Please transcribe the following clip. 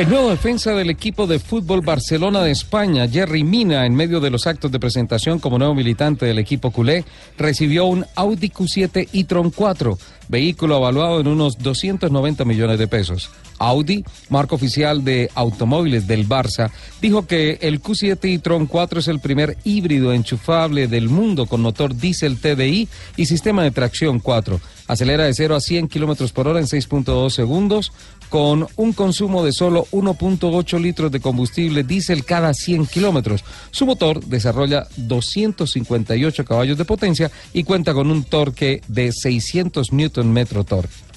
El nuevo defensa del equipo de fútbol Barcelona de España, Jerry Mina, en medio de los actos de presentación como nuevo militante del equipo culé, recibió un Audi Q7 e-tron 4, vehículo evaluado en unos 290 millones de pesos. Audi, marca oficial de automóviles del Barça, dijo que el Q7 e-tron 4 es el primer híbrido enchufable del mundo con motor diésel TDI y sistema de tracción 4. Acelera de 0 a 100 kilómetros por hora en 6.2 segundos, con un consumo de solo 1.8 litros de combustible diésel cada 100 kilómetros. Su motor desarrolla 258 caballos de potencia y cuenta con un torque de 600 Nm torque.